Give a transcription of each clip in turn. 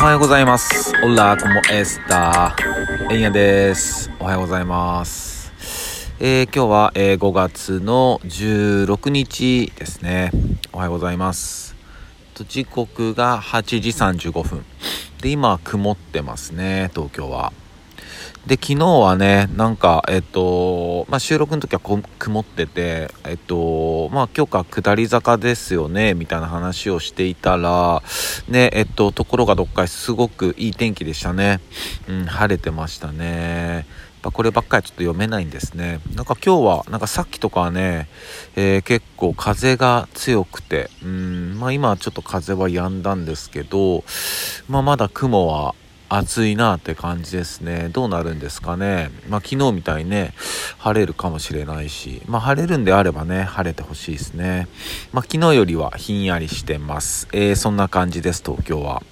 おはようございます。オラコモエスタエンヤです。おはようございます。えー今日は、えー5月の16日ですね。おはようございます。と時刻が8時35分。で、今曇ってますね、東京は。で、昨日はね、なんか、えっと、まあ、収録の時は曇ってて、えっと、まあ、今日か下り坂ですよね、みたいな話をしていたら、ね、えっと、ところがどっかすごくいい天気でしたね。うん、晴れてましたね。こればっかりちょっと読めないんですね。なんか今日は、なんかさっきとかはね、えー結構風が強くて、うん、まあ今はちょっと風は止んだんですけど、まあまだ雲は暑いなって感じですね。どうなるんですかね。まあ昨日みたいにね、晴れるかもしれないし、まあ晴れるんであればね、晴れてほしいですね。まあ昨日よりはひんやりしてます。えーそんな感じです、東京は。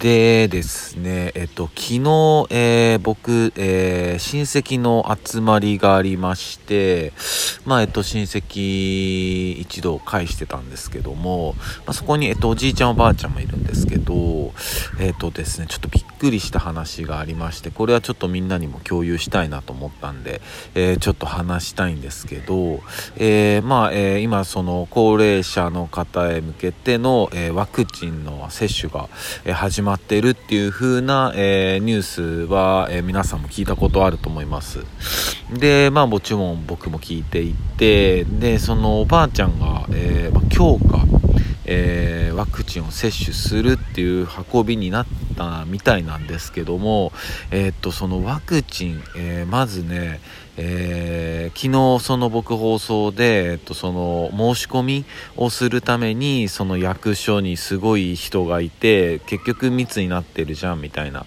でですね、えっと、昨日、えー僕、えー親戚の集まりがありまして、まあ、えっと、親戚一同会してたんですけども、まあ、そこに、えっと、おじいちゃんおばあちゃんもいるんですけど、えっとですね、ちょっとびっくりした話がありまして、これはちょっとみんなにも共有したいなと思ったんで、えーちょっと話したいんですけど、えーまあ、え今、その、高齢者の方へ向けての、えワクチンの接種が、え始まってるっていう風な、えニュースは、え皆さんも聞いたことあると思います。で、まあもちろん僕も聞いていて、で、そのおばあちゃんが、えーまあ今日か、えーワクチンを接種するっていう運びになったみたいなんですけども、えーっと、そのワクチン、えーまずね、えー昨日その僕放送で、えっと、その申し込みをするためにその役所にすごい人がいて結局密になってるじゃんみたいな、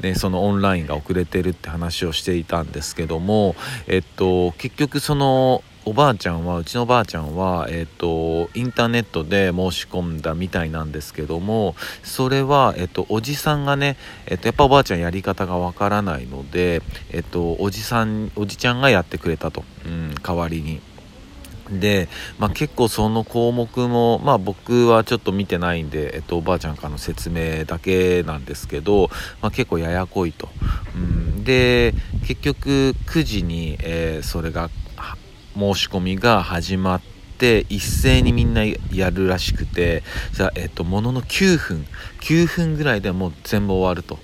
ね、そのオンラインが遅れてるって話をしていたんですけども、えっと、結局そのおばあちゃんはうちのおばあちゃんは、えっと、インターネットで申し込んだみたいなんですけどもそれは、えっと、おじさんがね、えっと、やっぱおばあちゃんやり方がわからないので、えっと、おじさんおじちゃんがやってくれたと、うん、代わりに。で、まあ、結構その項目も、まあ、僕はちょっと見てないんで、えっと、おばあちゃんからの説明だけなんですけど、まあ、結構ややこいと、うん、で結局9時に、えーそれが申し込みが始まって一斉にみんなやるらしくてじゃ、えっと、ものの9分9分ぐらいでもう全部終わると。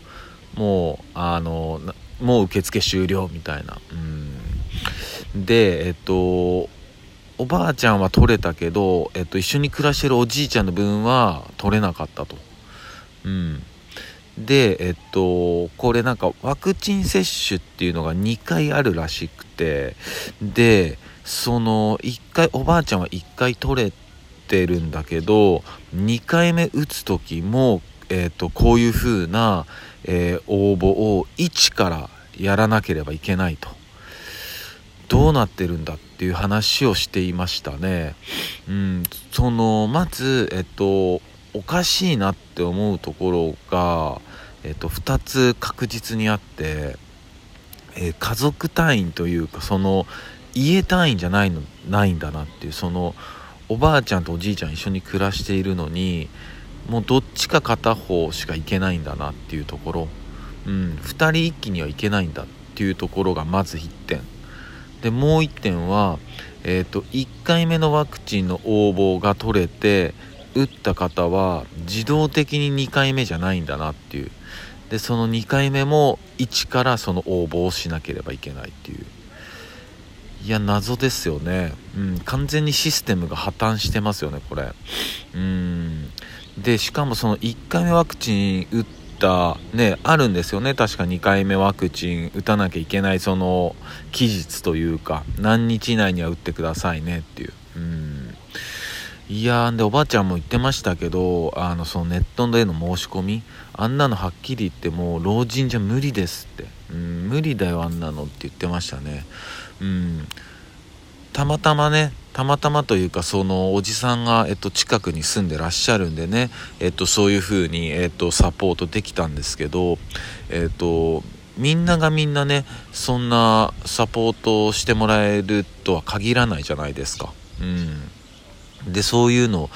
もうあのもう受付終了みたいな、うん、でえっとおばあちゃんは取れたけど、えっと、一緒に暮らしてるおじいちゃんの分は取れなかったと。うん、で、えっと、これなんかワクチン接種っていうのが2回あるらしくて、で、その1回、おばあちゃんは1回取れてるんだけど、2回目打つ時も、えっと、こういう風な、えー応募を1からやらなければいけないと。どうなってるんだっていう話をしていましたね。うん、そのまず、えっと、おかしいなって思うところが、えっと、2つ確実にあって、えー家族単位というかその家単位じゃないのないんだなっていうそのおばあちゃんとおじいちゃん一緒に暮らしているのにもうどっちか片方しか行けないんだなっていうところ、うん、2人一気には行けないんだっていうところがまず1点。でもう1点は、えー、と1回目のワクチンの応募が取れて打った方は自動的に2回目じゃないんだなっていう。でその2回目も1からその応募をしなければいけないっていう。いや謎ですよね、うん、完全にシステムが破綻してますよねこれ。うん。でしかもその1回目ワクチン打ったねあるんですよね。確か2回目ワクチン打たなきゃいけないその期日というか何日以内には打ってくださいねっていう。いやーでおばあちゃんも言ってましたけどあのそのネットでの申し込みあんなのはっきり言ってもう老人じゃ無理ですって、うん、無理だよあんなのって言ってましたね。うん。たまたまねたまたまというかそのおじさんが、えっと、近くに住んでらっしゃるんでね、えっと、そういう風に、えっと、サポートできたんですけど、えっと、みんながみんなねそんなサポートをしてもらえるとは限らないじゃないですか。うん、でそういうの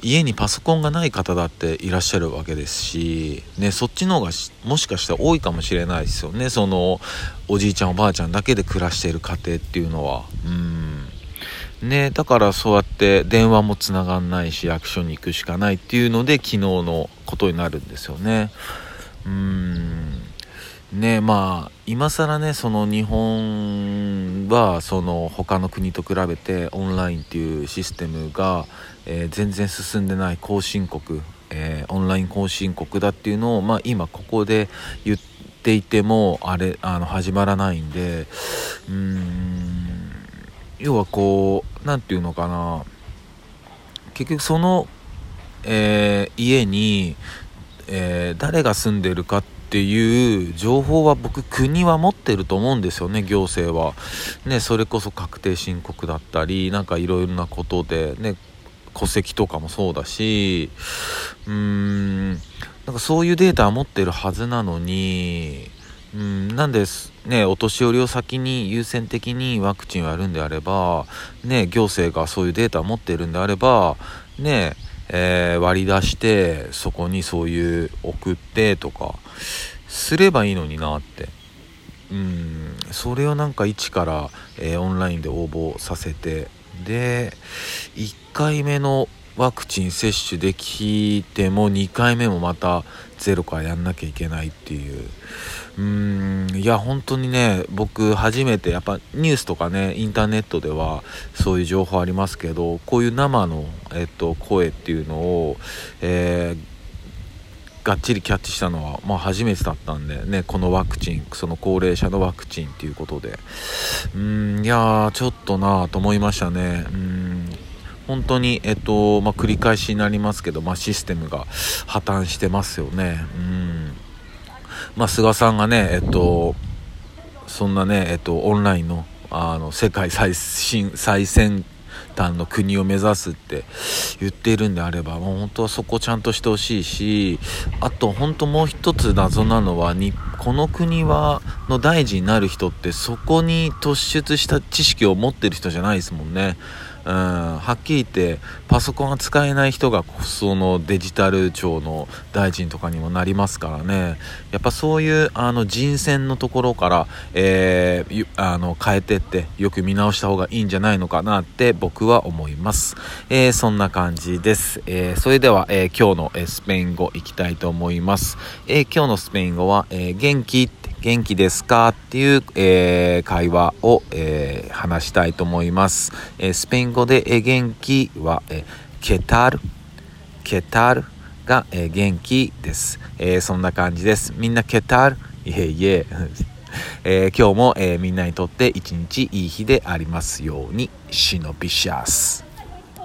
家にパソコンがない方だっていらっしゃるわけですし、ね、そっちの方がもしかしたら多いかもしれないですよね。そのおじいちゃんおばあちゃんだけで暮らしている家庭っていうのは。うん。ねだからそうやって電話もつながんないし役所に行くしかないっていうので昨日のことになるんですよね。うん。ねまあ今更ねその日本はその他の国と比べてオンラインっていうシステムが、えー、全然進んでない後進国、えー、オンライン後進国だっていうのを、まあ、今ここで言っていてもあれあの始まらないんでうん要はこう何て言うのかな結局その、えー、家に、え誰が住んでるかってっていう情報は僕国は持ってると思うんですよね行政は。ねそれこそ確定申告だったりなんかいろいろなことでね戸籍とかもそうだしうーんなんかそういうデータは持ってるはずなのにうんなんでねお年寄りを先に優先的にワクチンをやるんであればね行政がそういうデータを持ってるんであればねえー、割り出してそこにそういう送ってとかすればいいのになって。うんそれをなんか一から、えー、オンラインで応募させて。で1回目のワクチン接種できても2回目もまたゼロからやんなきゃいけないっていう。うーんいや本当にね僕初めてやっぱニュースとかねインターネットではそういう情報ありますけどこういう生の、えっと、声っていうのを、えー、がっちりキャッチしたのは、まあ、初めてだったんでねこのワクチンその高齢者のワクチンっていうことで。うんいやちょっとなと思いましたね。うん。本当に、えっとまあ、繰り返しになりますけど、まあ、システムが破綻してますよね。うんまあ、菅さんがね、えっと、そんなね、えっと、オンラインのあの世界最新最先端の国を目指すって言っているんであればもう本当はそこちゃんとしてほしいしあと本当もう一つ謎なのはにこの国はの大臣になる人ってそこに突出した知識を持ってる人じゃないですもんね。うん、はっきり言ってパソコンが使えない人がそのデジタル庁の大臣とかにもなりますからね。やっぱそういうあの人選のところから、えー、あの変えてってよく見直した方がいいんじゃないのかなって僕は思います、えー、そんな感じです、えー、それでは、え今日の、えスペイン語いきたいと思います、え今日のスペイン語は、え元気？元気ですか？っていう、えー、会話を、えー、話したいと思います。えー、スペイン語で、え元気は、えケタル、ケタルが、え元気です、えそんな感じです。みんなケタルいえいえ。え今日も、えみんなにとって一日いい日でありますように。シノビシャス。